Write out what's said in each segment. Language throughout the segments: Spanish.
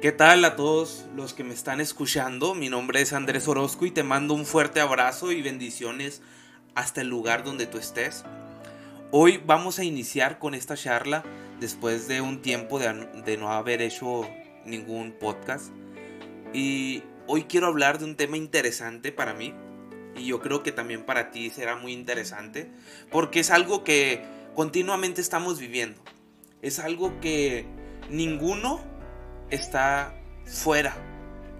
¿Qué tal a todos los que me están escuchando? Mi nombre es Andrés Orozco y te mando un fuerte abrazo y bendiciones hasta el lugar donde tú estés. Hoy vamos a iniciar con esta charla después de un tiempo de, no haber hecho ningún podcast. Y hoy quiero hablar de un tema interesante para mí y yo creo que también para ti será muy interesante porque es algo que continuamente estamos viviendo. Es algo que ninguno está fuera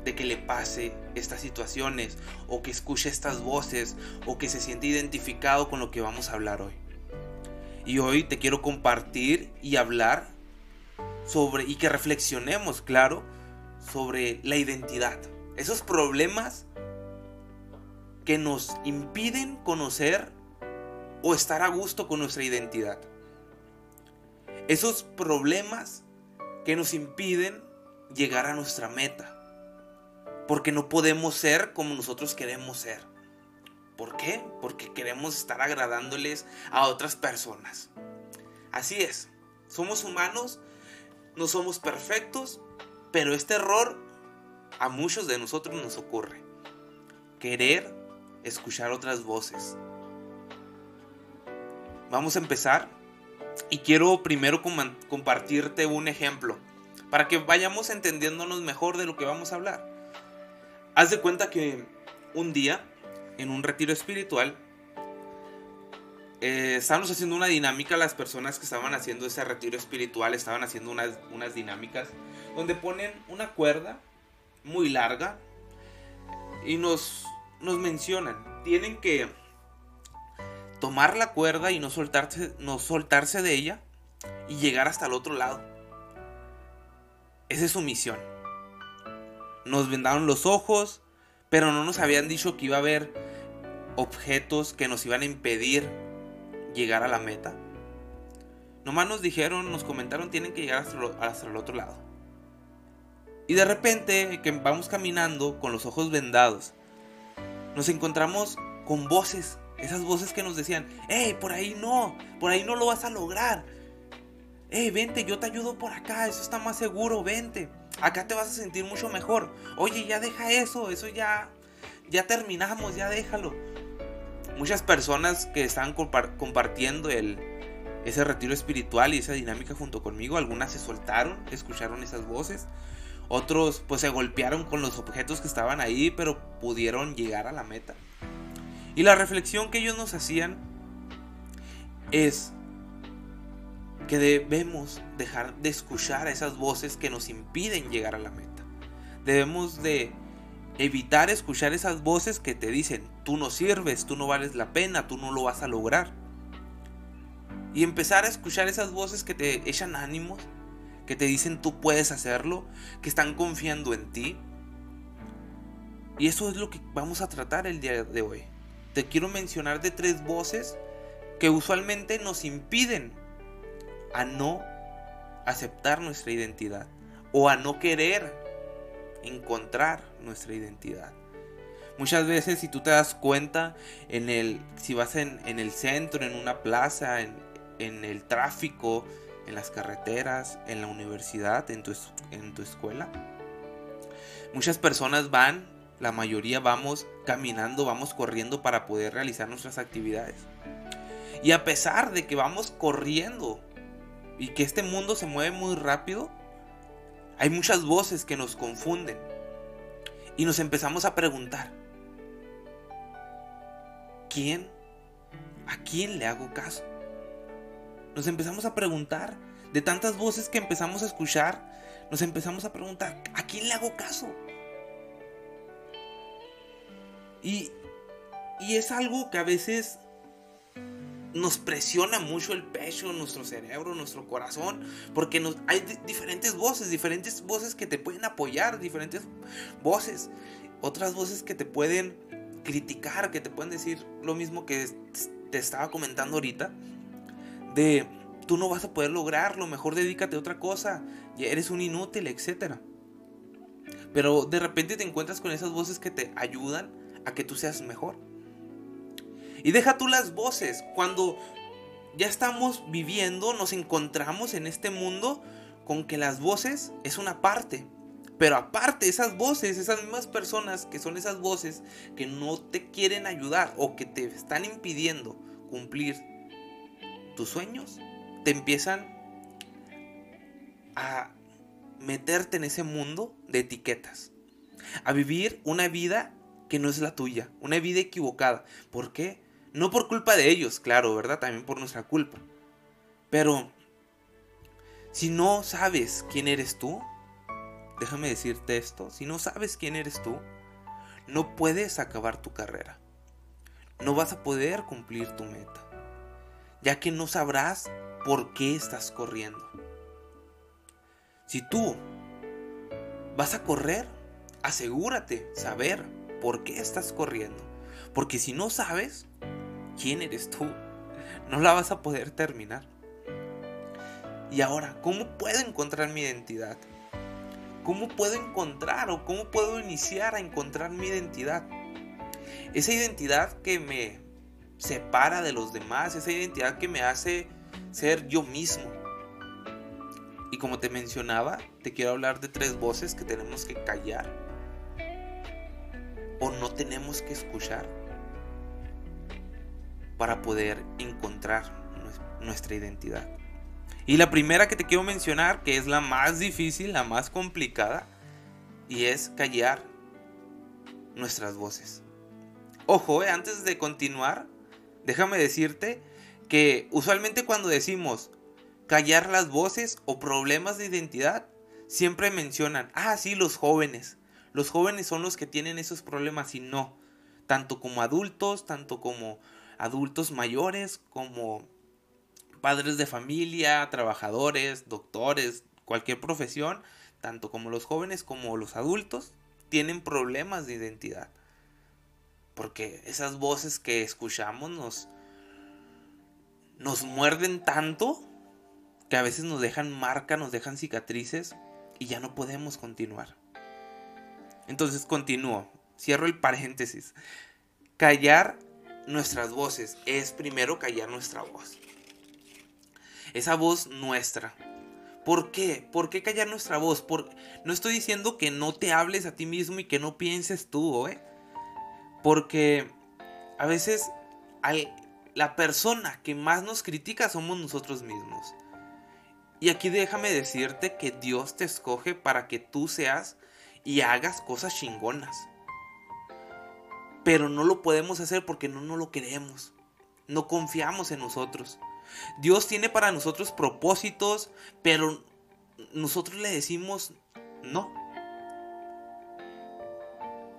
de que le pase estas situaciones o que escuche estas voces o que se siente identificado con lo que vamos a hablar hoy. Y hoy te quiero compartir y hablar sobre y que reflexionemos, claro, sobre la identidad. Esos problemas que nos impiden conocer o estar a gusto con nuestra identidad. Esos problemas que nos impiden llegar a nuestra meta. Porque no podemos ser como nosotros queremos ser. ¿Por qué? Porque queremos estar agradándoles a otras personas. Así es. Somos humanos, no somos perfectos, pero este error a muchos de nosotros nos ocurre. Querer escuchar otras voces. Vamos a empezar y quiero primero compartirte un ejemplo para que vayamos entendiéndonos mejor de lo que vamos a hablar. Haz de cuenta que un día, en un retiro espiritual, eh, estábamos haciendo una dinámica, las personas que estaban haciendo ese retiro espiritual estaban haciendo unas, unas dinámicas donde ponen una cuerda muy larga y nos, nos mencionan, tienen que tomar la cuerda y no soltarse, no soltarse de ella y llegar hasta el otro lado. Esa es su misión. Nos vendaron los ojos, pero no nos habían dicho que iba a haber objetos que nos iban a impedir llegar a la meta. Nomás nos dijeron, nos comentaron, tienen que llegar hasta, el otro lado. Y de repente, que vamos caminando con los ojos vendados, nos encontramos con voces, esas voces que nos decían, hey, por ahí no, por ahí no lo vas a lograr, hey, vente, yo te ayudo por acá, eso está más seguro, vente. Acá te vas a sentir mucho mejor. Oye, ya deja eso, eso ya, ya terminamos, ya déjalo. Muchas personas que estaban compartiendo el, ese retiro espiritual y esa dinámica junto conmigo, algunas se soltaron, escucharon esas voces. Otros pues se golpearon con los objetos que estaban ahí, pero pudieron llegar a la meta. Y la reflexión que ellos nos hacían es, que debemos dejar de escuchar a esas voces que nos impiden llegar a la meta. Debemos de evitar escuchar esas voces que te dicen, tú no sirves, tú no vales la pena, tú no lo vas a lograr. Y empezar a escuchar esas voces que te echan ánimos, que te dicen tú puedes hacerlo, que están confiando en ti. Y eso es lo que vamos a tratar el día de hoy. Te quiero mencionar de tres voces que usualmente nos impiden a no aceptar nuestra identidad o a no querer encontrar nuestra identidad. Muchas veces si tú te das cuenta, en el, si vas en, el centro, en una plaza, en, en, el tráfico, en las carreteras, en la universidad, en tu, en tu escuela, muchas personas van, la mayoría vamos caminando, vamos corriendo para poder realizar nuestras actividades. Y a pesar de que vamos corriendo y que este mundo se mueve muy rápido, hay muchas voces que nos confunden. Y nos empezamos a preguntar, ¿quién? ¿A quién le hago caso? Nos empezamos a preguntar, de tantas voces que empezamos a escuchar, nos empezamos a preguntar, ¿a quién le hago caso? Y, y es algo que a veces nos presiona mucho el pecho, nuestro cerebro, nuestro corazón, porque hay diferentes voces, diferentes voces que te pueden apoyar, diferentes voces, otras voces que te pueden criticar, que te pueden decir lo mismo que te estaba comentando ahorita, de tú no vas a poder lograrlo, mejor dedícate a otra cosa, ya eres un inútil, etc. Pero de repente te encuentras con esas voces que te ayudan a que tú seas mejor. Y deja tú las voces. Cuando ya estamos viviendo, nos encontramos en este mundo con que las voces es una parte. Pero aparte, esas voces, esas mismas personas que son esas voces que no te quieren ayudar o que te están impidiendo cumplir tus sueños, te empiezan a meterte en ese mundo de etiquetas. A vivir una vida que no es la tuya, una vida equivocada. ¿Por qué? No por culpa de ellos, claro, ¿verdad? También por nuestra culpa. Pero si no sabes quién eres tú, déjame decirte esto, si no sabes quién eres tú, no puedes acabar tu carrera. No vas a poder cumplir tu meta, ya que no sabrás por qué estás corriendo. Si tú vas a correr, asegúrate saber por qué estás corriendo. Porque si no sabes quién eres tú, no la vas a poder terminar. Y ahora, ¿cómo puedo encontrar mi identidad? ¿Cómo puedo encontrar o cómo puedo iniciar a encontrar mi identidad? Esa identidad que me separa de los demás, esa identidad que me hace ser yo mismo. Y como te mencionaba, te quiero hablar de tres voces que tenemos que callar o no tenemos que escuchar para poder encontrar nuestra identidad. Y la primera que te quiero mencionar, que es la más difícil, la más complicada, y es callar nuestras voces. Ojo, eh, antes de continuar, déjame decirte que usualmente cuando decimos callar las voces o problemas de identidad, siempre mencionan, ah, sí, los jóvenes. Los jóvenes son los que tienen esos problemas y no. Tanto como adultos, tanto como adultos mayores, como padres de familia, trabajadores, doctores, cualquier profesión, tanto como los jóvenes como los adultos, tienen problemas de identidad. Porque esas voces que escuchamos nos, nos muerden tanto que a veces nos dejan marca, nos dejan cicatrices y ya no podemos continuar. Entonces continúo, cierro el paréntesis. Callar nuestras voces es primero callar nuestra voz esa voz nuestra. ¿Por qué? ¿Por qué callar nuestra voz? Por... No estoy diciendo que no te hables a ti mismo y que no pienses tú, ¿eh? Porque a veces la persona que más nos critica somos nosotros mismos. Y aquí déjame decirte que Dios te escoge para que tú seas y hagas cosas chingonas. Pero no lo podemos hacer porque no nos lo queremos. No confiamos en nosotros. Dios tiene para nosotros propósitos, pero nosotros le decimos no.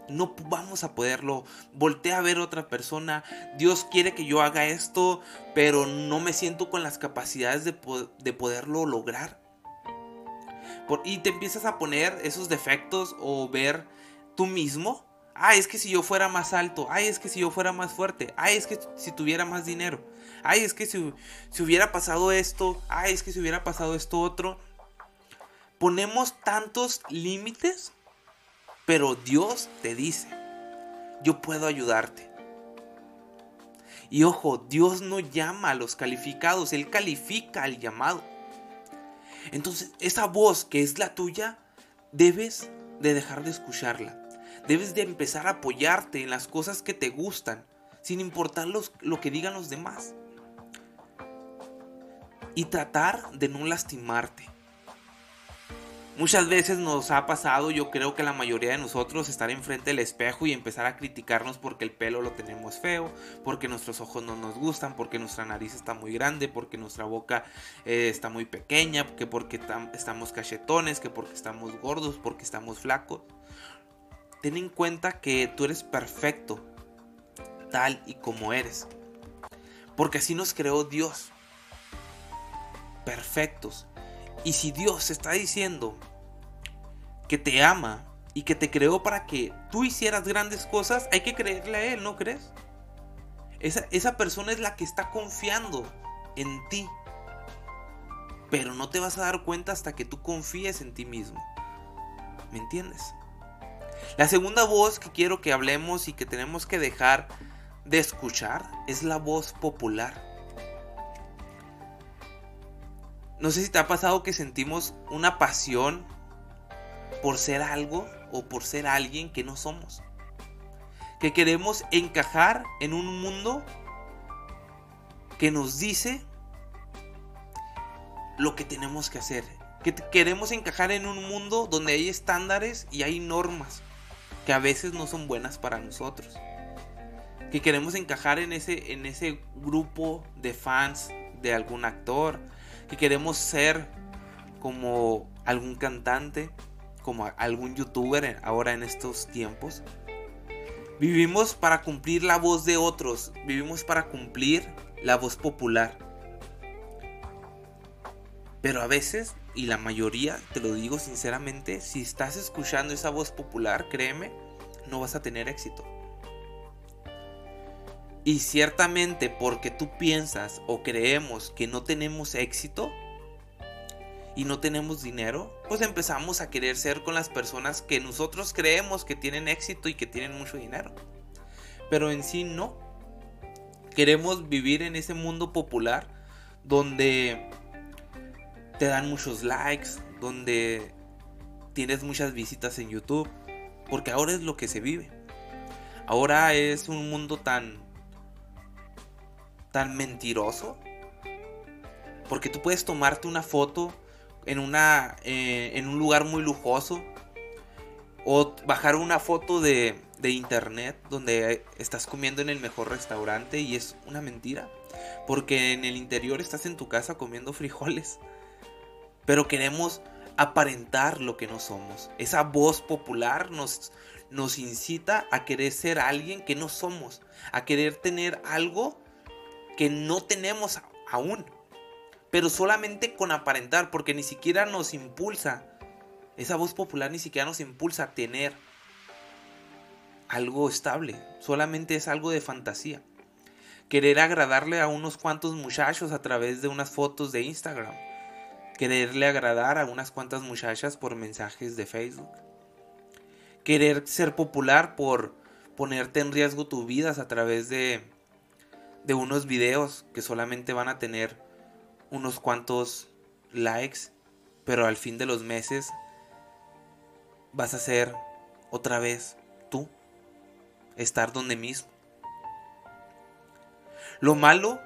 No vamos a poderlo. Voltea a ver a otra persona. Dios quiere que yo haga esto, pero no me siento con las capacidades de, de poderlo lograr. y te empiezas a poner esos defectos o ver tú mismo. Ay, es que si yo fuera más alto. Ay, es que si yo fuera más fuerte. Ay, es que si tuviera más dinero ay, es que si, hubiera pasado esto, ay, es que si hubiera pasado esto otro. Ponemos tantos límites, pero Dios te dice, yo puedo ayudarte. Y ojo, Dios no llama a los calificados, Él califica al llamado. Entonces, esa voz que es la tuya, debes de dejar de escucharla. Debes de empezar a apoyarte en las cosas que te gustan, sin importar lo que digan los demás y tratar de no lastimarte. Muchas veces nos ha pasado, yo creo que la mayoría de nosotros, estar enfrente del espejo y empezar a criticarnos porque el pelo lo tenemos feo, porque nuestros ojos no nos gustan, porque nuestra nariz está muy grande, porque nuestra boca eh, está muy pequeña, que porque estamos cachetones, que porque estamos gordos, porque estamos flacos. Ten en cuenta que tú eres perfecto, tal y como eres. Porque así nos creó Dios perfectos. Y si Dios está diciendo que te ama y que te creó para que tú hicieras grandes cosas, hay que creerle a Él, ¿no crees? Esa, esa persona es la que está confiando en ti. Pero no te vas a dar cuenta hasta que tú confíes en ti mismo. ¿Me entiendes? La segunda voz que quiero que hablemos y que tenemos que dejar de escuchar es la voz popular. No sé si te ha pasado que sentimos una pasión por ser algo o por ser alguien que no somos. Que queremos encajar en un mundo que nos dice lo que tenemos que hacer. Que queremos encajar en un mundo donde hay estándares y hay normas que a veces no son buenas para nosotros. Que queremos encajar en ese, en ese grupo de fans de algún actor. Que queremos ser como algún cantante, como algún youtuber ahora en estos tiempos. Vivimos para cumplir la voz de otros, vivimos para cumplir la voz popular. Pero a veces, y la mayoría, te lo digo sinceramente, si estás escuchando esa voz popular, créeme, no vas a tener éxito. Y ciertamente porque tú piensas o creemos que no tenemos éxito y no tenemos dinero, pues empezamos a querer ser con las personas que nosotros creemos que tienen éxito y que tienen mucho dinero. Pero en sí no. Queremos vivir en ese mundo popular donde te dan muchos likes, donde tienes muchas visitas en YouTube, porque ahora es lo que se vive. Ahora es un mundo tan tan mentiroso, porque tú puedes tomarte una foto en una eh, en un lugar muy lujoso o bajar una foto de, de internet donde estás comiendo en el mejor restaurante y es una mentira, porque en el interior estás en tu casa comiendo frijoles pero queremos aparentar lo que no somos. Esa voz popular nos, nos incita a querer ser alguien que no somos, a querer tener algo que no tenemos aún, pero solamente con aparentar, porque ni siquiera nos impulsa, esa voz popular ni siquiera nos impulsa a tener algo estable, solamente es algo de fantasía. Querer agradarle a unos cuantos muchachos a través de unas fotos de Instagram quererle agradar a unas cuantas muchachas por mensajes de Facebook, querer ser popular por ponerte en riesgo tu vida a través de, de unos videos que solamente van a tener unos cuantos likes, pero al fin de los meses vas a ser otra vez tú, estar donde mismo. Lo malo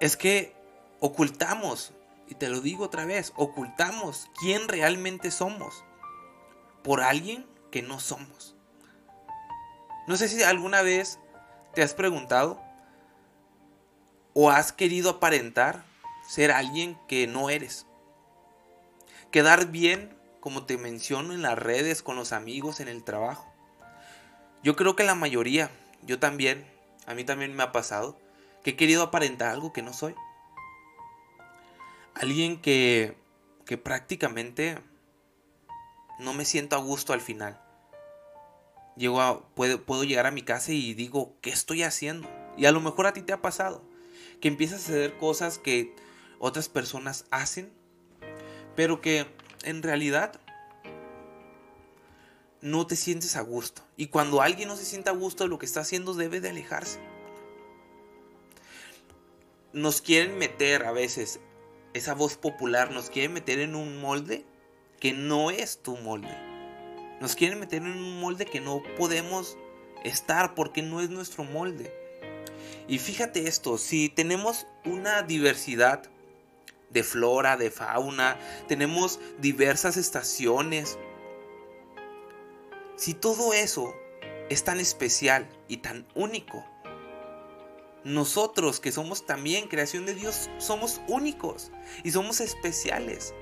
es que ocultamos y te lo digo otra vez, ocultamos quién realmente somos por alguien que no somos. No sé si alguna vez te has preguntado o has querido aparentar ser alguien que no eres. Quedar bien, como te menciono en las redes, con los amigos, en el trabajo. Yo creo que la mayoría, yo también, a mí también me ha pasado, que he querido aparentar algo que no soy alguien que, que prácticamente no me siento a gusto al final. Llego a, puedo, puedo llegar a mi casa y digo, ¿qué estoy haciendo? Y a lo mejor a ti te ha pasado, que empiezas a hacer cosas que otras personas hacen, pero que en realidad no te sientes a gusto. Y cuando alguien no se siente a gusto de lo que está haciendo, debe de alejarse. Nos quieren meter a veces esa voz popular nos quiere meter en un molde que no es tu molde. Nos quieren meter en un molde que no podemos estar porque no es nuestro molde. Y fíjate esto, si tenemos una diversidad de flora, de fauna, tenemos diversas estaciones, si todo eso es tan especial y tan único, nosotros que somos también creación de Dios, somos únicos y somos especiales.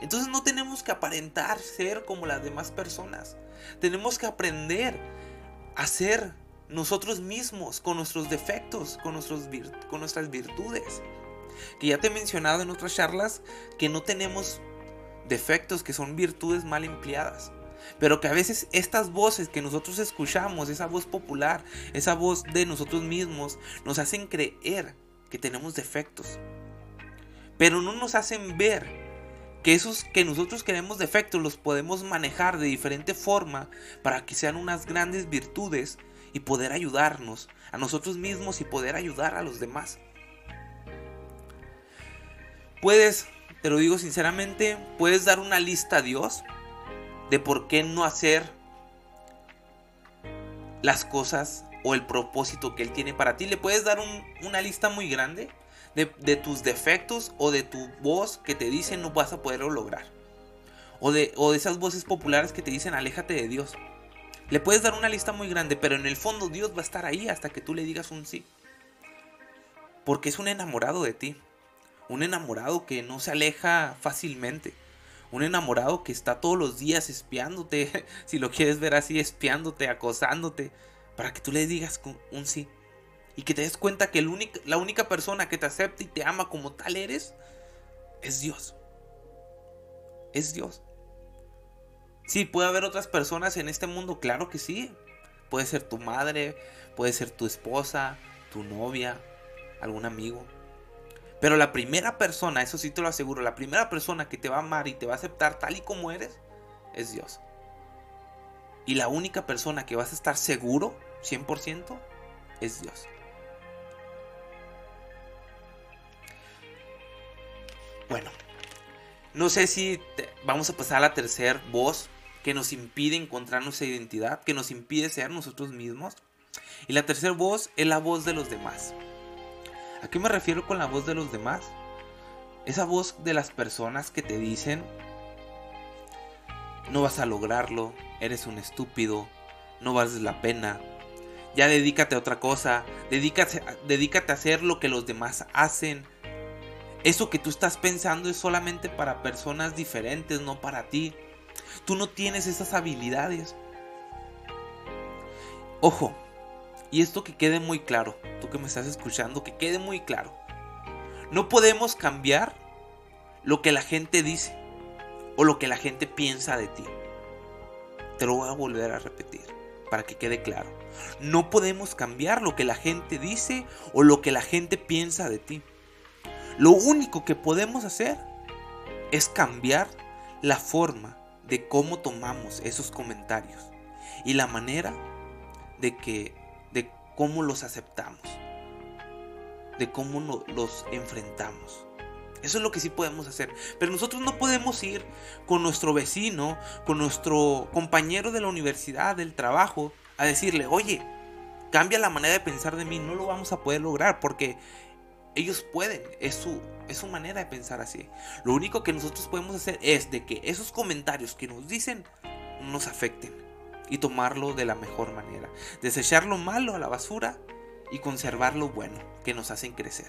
Entonces no tenemos que aparentar ser como las demás personas. Tenemos que aprender a ser nosotros mismos, con nuestros defectos, con, nuestros con nuestras virtudes. Que ya te he mencionado en otras charlas que no tenemos defectos, que son virtudes mal empleadas. Pero que a veces estas voces que nosotros escuchamos, esa voz popular, esa voz de nosotros mismos, nos hacen creer que tenemos defectos. Pero no nos hacen ver que esos que nosotros queremos defectos los podemos manejar de diferente forma para que sean unas grandes virtudes y poder ayudarnos a nosotros mismos y poder ayudar a los demás. Puedes, te lo digo sinceramente, puedes dar una lista a Dios de por qué no hacer las cosas o el propósito que Él tiene para ti. Le puedes dar una lista muy grande de, tus defectos o de tu voz que te dice no vas a poderlo lograr. O de, o de esas voces populares que te dicen aléjate de Dios. Le puedes dar una lista muy grande, pero en el fondo Dios va a estar ahí hasta que tú le digas un sí. Porque es un enamorado de ti. Un enamorado que no se aleja fácilmente. Un enamorado que está todos los días espiándote, si lo quieres ver así, espiándote, acosándote, para que tú le digas un sí. Y que te des cuenta que la única persona que te acepta y te ama como tal eres, es Dios. Es Dios. Sí, puede haber otras personas en este mundo, claro que sí. Puede ser tu madre, puede ser tu esposa, tu novia, algún amigo. Pero la primera persona, eso sí te lo aseguro, la primera persona que te va a amar y te va a aceptar tal y como eres, es Dios. Y la única persona que vas a estar seguro, 100%, es Dios. Bueno, no sé si vamos a pasar a la tercera voz que nos impide encontrar nuestra identidad, que nos impide ser nosotros mismos. Y la tercera voz es la voz de los demás. ¿A qué me refiero con la voz de los demás? Esa voz de las personas que te dicen, no vas a lograrlo, eres un estúpido, no vales la pena, ya dedícate a otra cosa, dedícate, dedícate a hacer lo que los demás hacen. Eso que tú estás pensando es solamente para personas diferentes, no para ti. Tú no tienes esas habilidades. Ojo, y esto que quede muy claro, tú que me estás escuchando, que quede muy claro. No podemos cambiar lo que la gente dice o lo que la gente piensa de ti. Te lo voy a volver a repetir para que quede claro. No podemos cambiar lo que la gente dice o lo que la gente piensa de ti. Lo único que podemos hacer es cambiar la forma de cómo tomamos esos comentarios y la manera de que cómo los aceptamos, de cómo los enfrentamos. Eso es lo que sí podemos hacer. Pero nosotros no podemos ir con nuestro vecino, con nuestro compañero de la universidad, del trabajo, a decirle, oye, cambia la manera de pensar de mí. No lo vamos a poder lograr porque ellos pueden. Es su, es su manera de pensar así. Lo único que nosotros podemos hacer es de que esos comentarios que nos dicen nos afecten y tomarlo de la mejor manera. Desechar lo malo a la basura y conservar lo bueno que nos hacen crecer.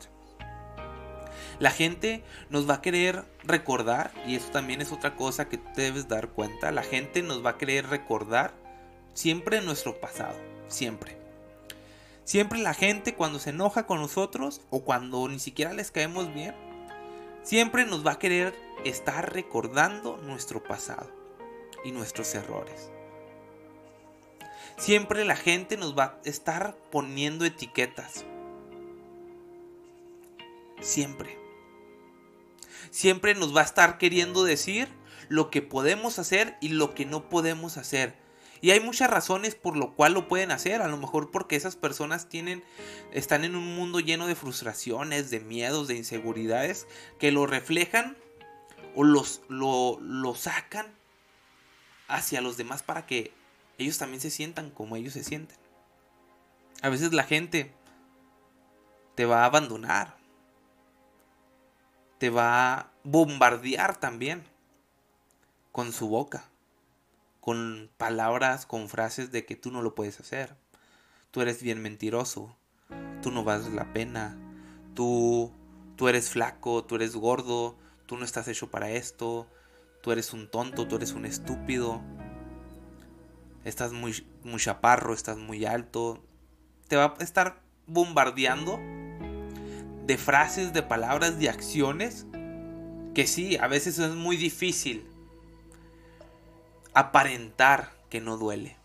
La gente nos va a querer recordar, y eso también es otra cosa que tú debes dar cuenta, la gente nos va a querer recordar siempre nuestro pasado, siempre. Siempre la gente cuando se enoja con nosotros o cuando ni siquiera les caemos bien, siempre nos va a querer estar recordando nuestro pasado y nuestros errores. Siempre la gente nos va a estar poniendo etiquetas. Siempre. Siempre nos va a estar queriendo decir lo que podemos hacer y lo que no podemos hacer. Y hay muchas razones por lo cual lo pueden hacer. A lo mejor porque esas personas tienen, están en un mundo lleno de frustraciones, de miedos, de inseguridades, que lo reflejan o los, lo, lo sacan hacia los demás para que ellos también se sientan como ellos se sienten. A veces la gente te va a abandonar. Te va a bombardear también con su boca. Con palabras, con frases de que tú no lo puedes hacer. Tú eres bien mentiroso. Tú no vales la pena. Tú, tú eres flaco, tú eres gordo. Tú no estás hecho para esto. Tú eres un tonto, tú eres un estúpido estás muy, muy chaparro, estás muy alto. Te va a estar bombardeando de frases, de palabras, de acciones que sí, a veces es muy difícil aparentar que no duele.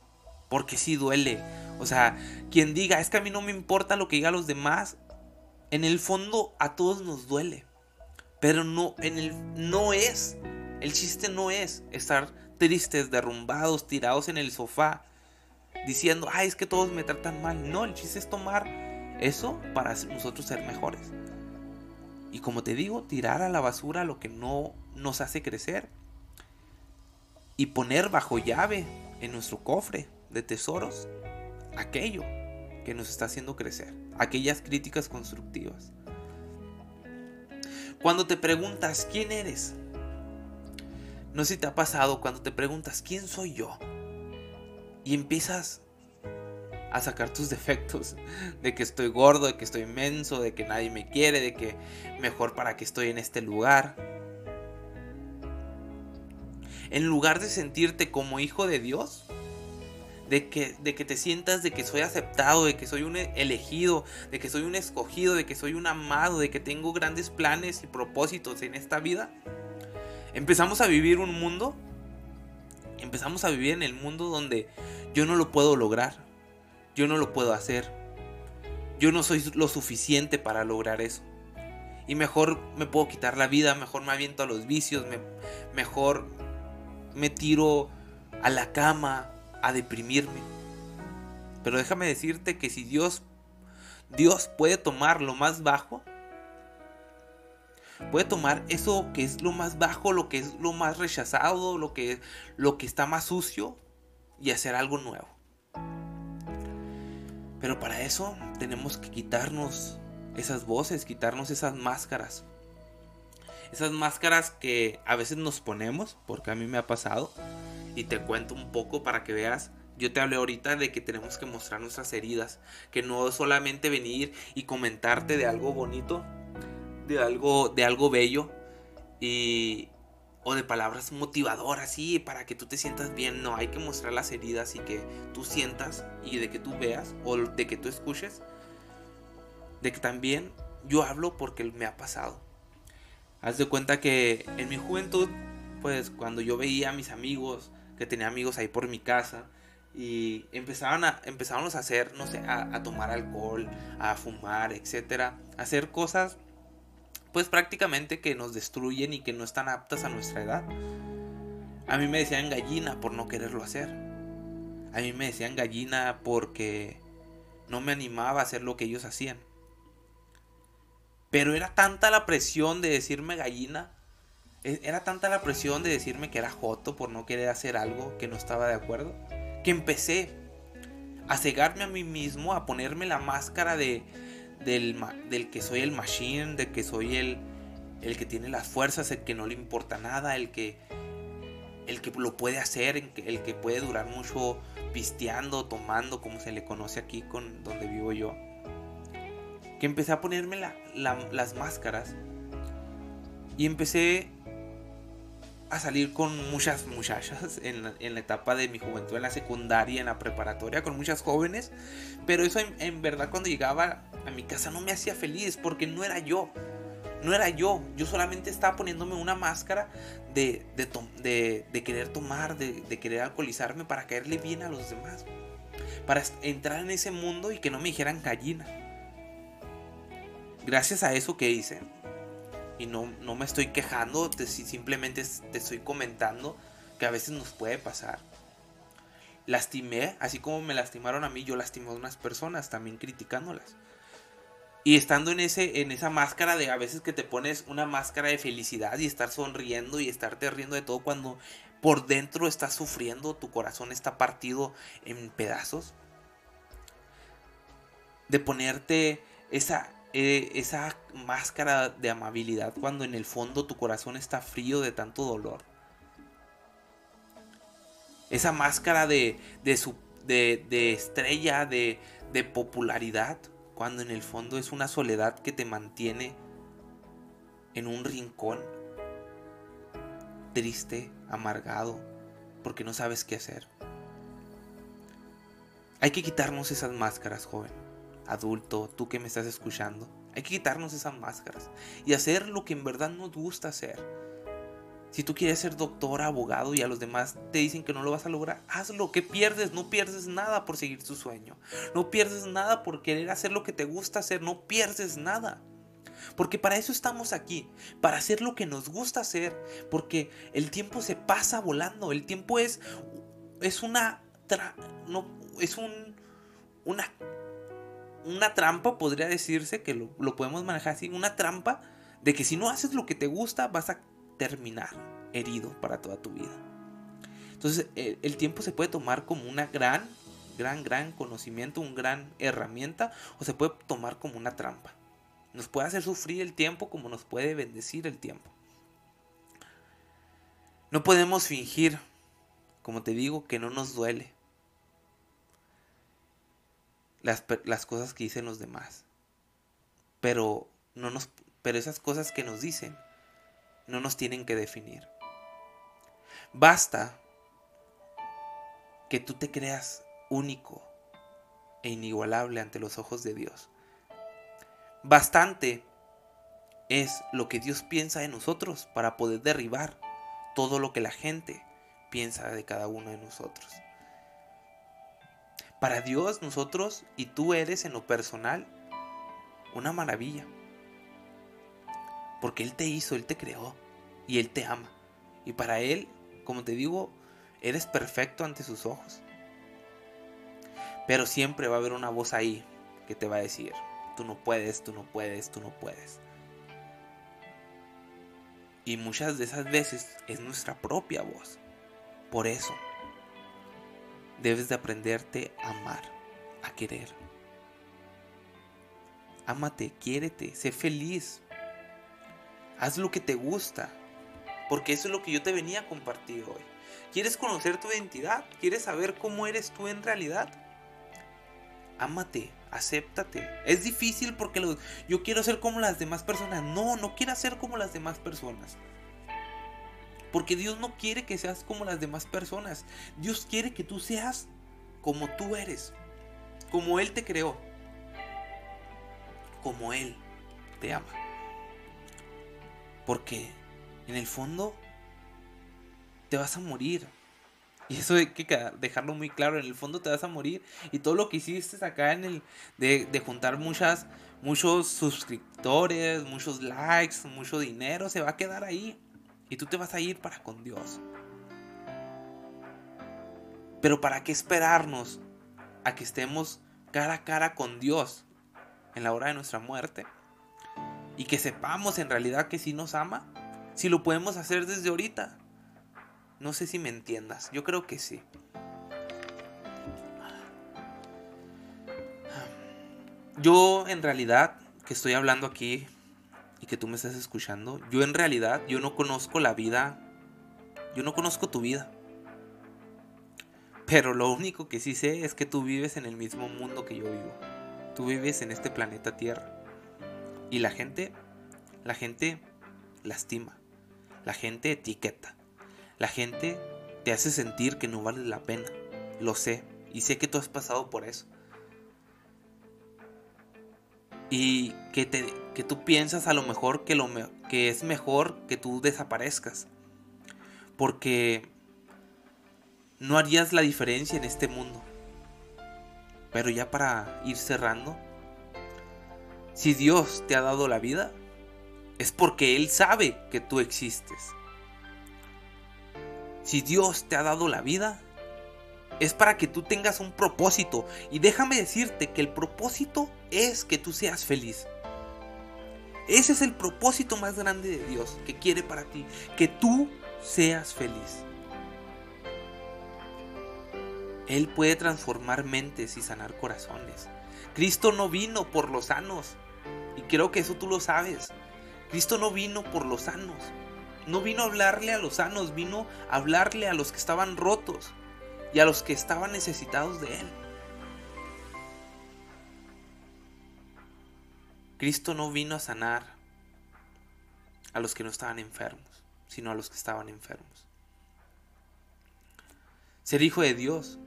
Porque sí duele. O sea, quien diga, es que a mí no me importa lo que digan los demás, en el fondo a todos nos duele. Pero no, en el, no es, el chiste no es estar tristes, derrumbados, tirados en el sofá, diciendo, ay, es que todos me tratan mal. No, el chiste es tomar eso para nosotros ser mejores. Y como te digo, tirar a la basura lo que no nos hace crecer. y poner bajo llave en nuestro cofre de tesoros aquello que nos está haciendo crecer, aquellas críticas constructivas. Cuando te preguntas quién eres, no sé si te ha pasado cuando te preguntas quién soy yo y empiezas a sacar tus defectos, de que estoy gordo, de que estoy inmenso, de que nadie me quiere, de que mejor para que estoy en este lugar. En lugar de sentirte como hijo de Dios, de que, de que te sientas de que soy aceptado, de que soy un elegido, de que soy un escogido, de que soy un amado, de que tengo grandes planes y propósitos en esta vida, empezamos a vivir un mundo, empezamos a vivir en el mundo donde yo no lo puedo lograr, yo no lo puedo hacer, yo no soy lo suficiente para lograr eso. Y mejor me puedo quitar la vida, mejor me aviento a los vicios, mejor me tiro a la cama, a deprimirme. Pero déjame decirte que si Dios Dios puede tomar lo más bajo, puede tomar eso que es lo más bajo, lo que es lo más rechazado, lo que lo que está más sucio y hacer algo nuevo. Pero para eso tenemos que quitarnos esas voces, quitarnos esas máscaras. Esas máscaras que a veces nos ponemos, porque a mí me ha pasado, y te cuento un poco para que veas. Yo te hablé ahorita de que tenemos que mostrar nuestras heridas, que no solamente venir y comentarte de algo bonito, de algo, de algo bello y o de palabras motivadoras, sí, para que tú te sientas bien. No, hay que mostrar las heridas y que tú sientas y de que tú veas o de que tú escuches. De que también yo hablo porque me ha pasado. Haz de cuenta que en mi juventud, pues cuando yo veía a mis amigos que tenía amigos ahí por mi casa y empezaban a, empezábamos a hacer, no sé, a, tomar alcohol, a fumar, etcétera, hacer cosas pues prácticamente que nos destruyen y que no están aptas a nuestra edad. A mí me decían gallina por no quererlo hacer. A mí me decían gallina porque no me animaba a hacer lo que ellos hacían. Pero era tanta la presión de decirme gallina e, era tanta la presión de decirme que era joto por no querer hacer algo que no estaba de acuerdo, que empecé a cegarme a mí mismo, a ponerme la máscara de, del, del que soy el machine, de que soy el, el que tiene las fuerzas, el que no le importa nada, el que, el que lo puede hacer, el que puede durar mucho pisteando, tomando, como se le conoce aquí con donde vivo yo. Que empecé a ponerme las máscaras y empecé a salir con muchas muchachas en la, etapa de mi juventud, en la secundaria, en la preparatoria, con muchas jóvenes. Pero eso en, verdad cuando llegaba a mi casa no me hacía feliz porque no era yo. No era yo. Yo solamente estaba poniéndome una máscara de, de, de querer tomar, de, querer alcoholizarme para caerle bien a los demás. Para entrar en ese mundo y que no me dijeran gallina. Gracias a eso que hice, y no, no me estoy quejando, simplemente te estoy comentando que a veces nos puede pasar. Lastimé, así como me lastimaron a mí, yo lastimé a unas personas también criticándolas. Y estando en, ese, en esa máscara de a veces que te pones una máscara de felicidad y estar sonriendo y estarte riendo de todo cuando por dentro estás sufriendo, tu corazón está partido en pedazos. De ponerte esa, eh, esa máscara de amabilidad cuando en el fondo tu corazón está frío de tanto dolor. Esa máscara de, de, de, estrella, de, de popularidad, cuando en el fondo es una soledad que te mantiene en un rincón, triste, amargado, porque no sabes qué hacer. Hay que quitarnos esas máscaras, joven adulto, tú que me estás escuchando. Hay que quitarnos esas máscaras y hacer lo que en verdad nos gusta hacer. Si tú quieres ser doctor, abogado y a los demás te dicen que no lo vas a lograr, hazlo. ¿Qué pierdes? No pierdes nada por seguir tu sueño. No pierdes nada por querer hacer lo que te gusta hacer. No pierdes nada. Porque para eso estamos aquí, para hacer lo que nos gusta hacer, porque el tiempo se pasa volando, el tiempo es es una no es un una una trampa, podría decirse, que lo, podemos manejar así, una trampa de que si no haces lo que te gusta vas a terminar herido para toda tu vida. Entonces el, tiempo se puede tomar como una gran, gran, gran conocimiento, una gran herramienta o se puede tomar como una trampa. Nos puede hacer sufrir el tiempo como nos puede bendecir el tiempo. No podemos fingir, como te digo, que no nos duele las, las cosas que dicen los demás. Pero, no nos, pero esas cosas que nos dicen no nos tienen que definir. Basta que tú te creas único e inigualable ante los ojos de Dios. Bastante es lo que Dios piensa de nosotros para poder derribar todo lo que la gente piensa de cada uno de nosotros. Para Dios, nosotros y tú eres en lo personal una maravilla. Porque Él te hizo, Él te creó y Él te ama. Y para Él, como te digo, eres perfecto ante sus ojos. Pero siempre va a haber una voz ahí que te va a decir, tú no puedes, tú no puedes, tú no puedes. Y muchas de esas veces es nuestra propia voz. Por eso, debes de aprenderte a amar, a querer. Ámate, quiérete, sé feliz. Haz lo que te gusta, porque eso es lo que yo te venía a compartir hoy. ¿Quieres conocer tu identidad? ¿Quieres saber cómo eres tú en realidad? Ámate, acéptate. Es difícil porque yo quiero ser como las demás personas. No, no quiero ser como las demás personas. Porque Dios no quiere que seas como las demás personas. Dios quiere que tú seas como tú eres. Como Él te creó. Como Él te ama. Porque en el fondo te vas a morir. Y eso hay que dejarlo muy claro. En el fondo te vas a morir. Y todo lo que hiciste acá en el. De, juntar muchas. Muchos suscriptores. Muchos likes. Mucho dinero. Se va a quedar ahí. Y tú te vas a ir para con Dios. Pero ¿para qué esperarnos a que estemos cara a cara con Dios en la hora de nuestra muerte? Y que sepamos en realidad que sí nos ama. Si lo podemos hacer desde ahorita. No sé si me entiendas. Yo creo que sí. Yo en realidad que estoy hablando aquí y que tú me estás escuchando, yo en realidad, yo no conozco la vida, yo no conozco tu vida. Pero lo único que sí sé es que tú vives en el mismo mundo que yo vivo. Tú vives en este planeta Tierra. Y la gente, la gente lastima. La gente etiqueta. La gente te hace sentir que no vale la pena. Lo sé. Y sé que tú has pasado por eso. Y que, te, que tú piensas a lo mejor que, lo, que es mejor que tú desaparezcas. Porque no harías la diferencia en este mundo. Pero ya para ir cerrando, si Dios te ha dado la vida, es porque Él sabe que tú existes. Si Dios te ha dado la vida, es para que tú tengas un propósito. Y déjame decirte que el propósito es que tú seas feliz. Ese es el propósito más grande de Dios que quiere para ti, que tú seas feliz. Él puede transformar mentes y sanar corazones. Cristo no vino por los sanos. Y creo que eso tú lo sabes. Cristo no vino por los sanos. No vino a hablarle a los sanos, vino a hablarle a los que estaban rotos y a los que estaban necesitados de Él. Cristo no vino a sanar a los que no estaban enfermos, sino a los que estaban enfermos. Ser hijo de Dios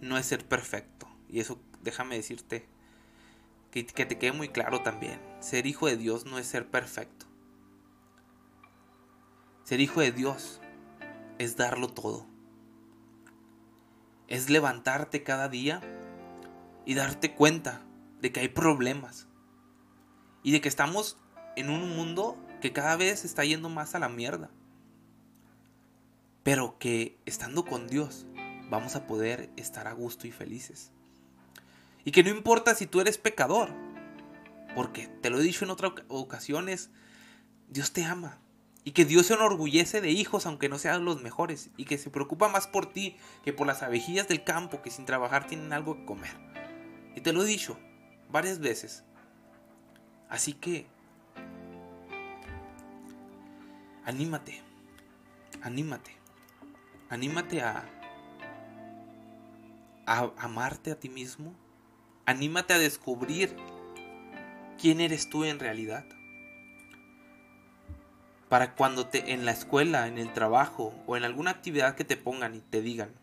no es ser perfecto. Y eso déjame decirte que, te quede muy claro también. Ser hijo de Dios no es ser perfecto. Ser hijo de Dios es darlo todo. Es levantarte cada día y darte cuenta de que hay problemas. Y de que estamos en un mundo que cada vez está yendo más a la mierda. Pero que estando con Dios vamos a poder estar a gusto y felices. Y que no importa si tú eres pecador. Porque te lo he dicho en otras ocasiones, Dios te ama Y que Dios se enorgullece de hijos aunque no sean los mejores. Y que se preocupa más por ti que por las abejillas del campo que sin trabajar tienen algo que comer. Y te lo he dicho varias veces. Así que... Anímate. Anímate. Anímate a... A amarte a ti mismo. Anímate a descubrir quién eres tú en realidad para cuando te en la escuela, en el trabajo o en alguna actividad que te pongan y te digan,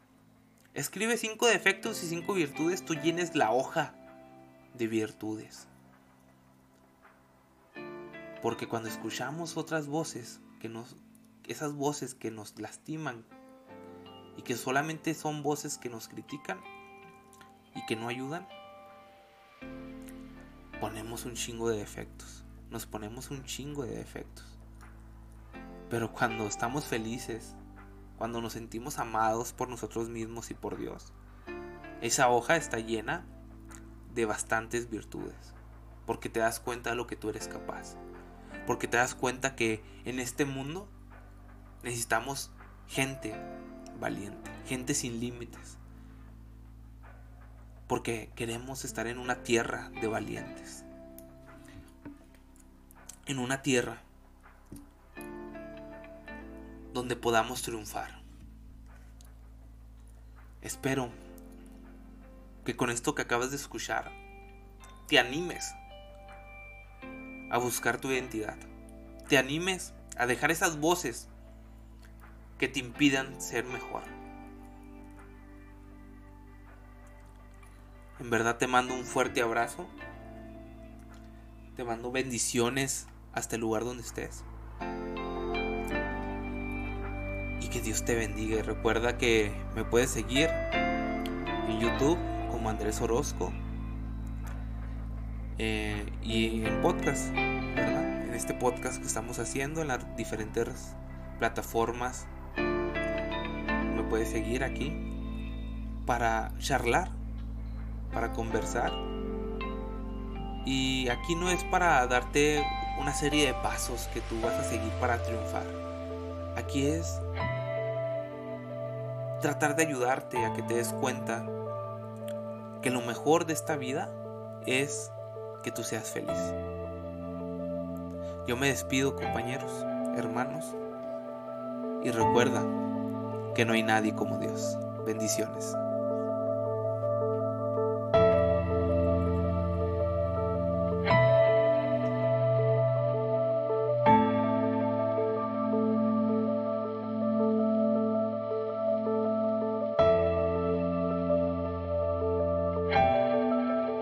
escribe cinco defectos y cinco virtudes, tú llenes la hoja de virtudes. Porque cuando escuchamos otras voces, que nos, esas voces que nos lastiman y que solamente son voces que nos critican y que no ayudan, ponemos un chingo de defectos. Nos ponemos un chingo de defectos. Pero cuando estamos felices, cuando nos sentimos amados por nosotros mismos y por Dios, esa hoja está llena de bastantes virtudes. Porque te das cuenta de lo que tú eres capaz. Porque te das cuenta que en este mundo necesitamos gente valiente, gente sin límites. Porque queremos estar en una tierra de valientes. En una tierra donde podamos triunfar. Espero que con esto que acabas de escuchar te animes a buscar tu identidad. Te animes a dejar esas voces que te impidan ser mejor. En verdad te mando un fuerte abrazo. Te mando bendiciones hasta el lugar donde estés. que Dios te bendiga y recuerda que me puedes seguir en YouTube como Andrés Orozco eh, y en podcast, En este podcast que estamos haciendo en las diferentes plataformas. Me puedes seguir aquí para charlar, para conversar. Y aquí no es para darte una serie de pasos que tú vas a seguir para triunfar. Aquí es tratar de ayudarte a que te des cuenta que lo mejor de esta vida es que tú seas feliz. Yo me despido compañeros, hermanos, y recuerda que no hay nadie como Dios. Bendiciones.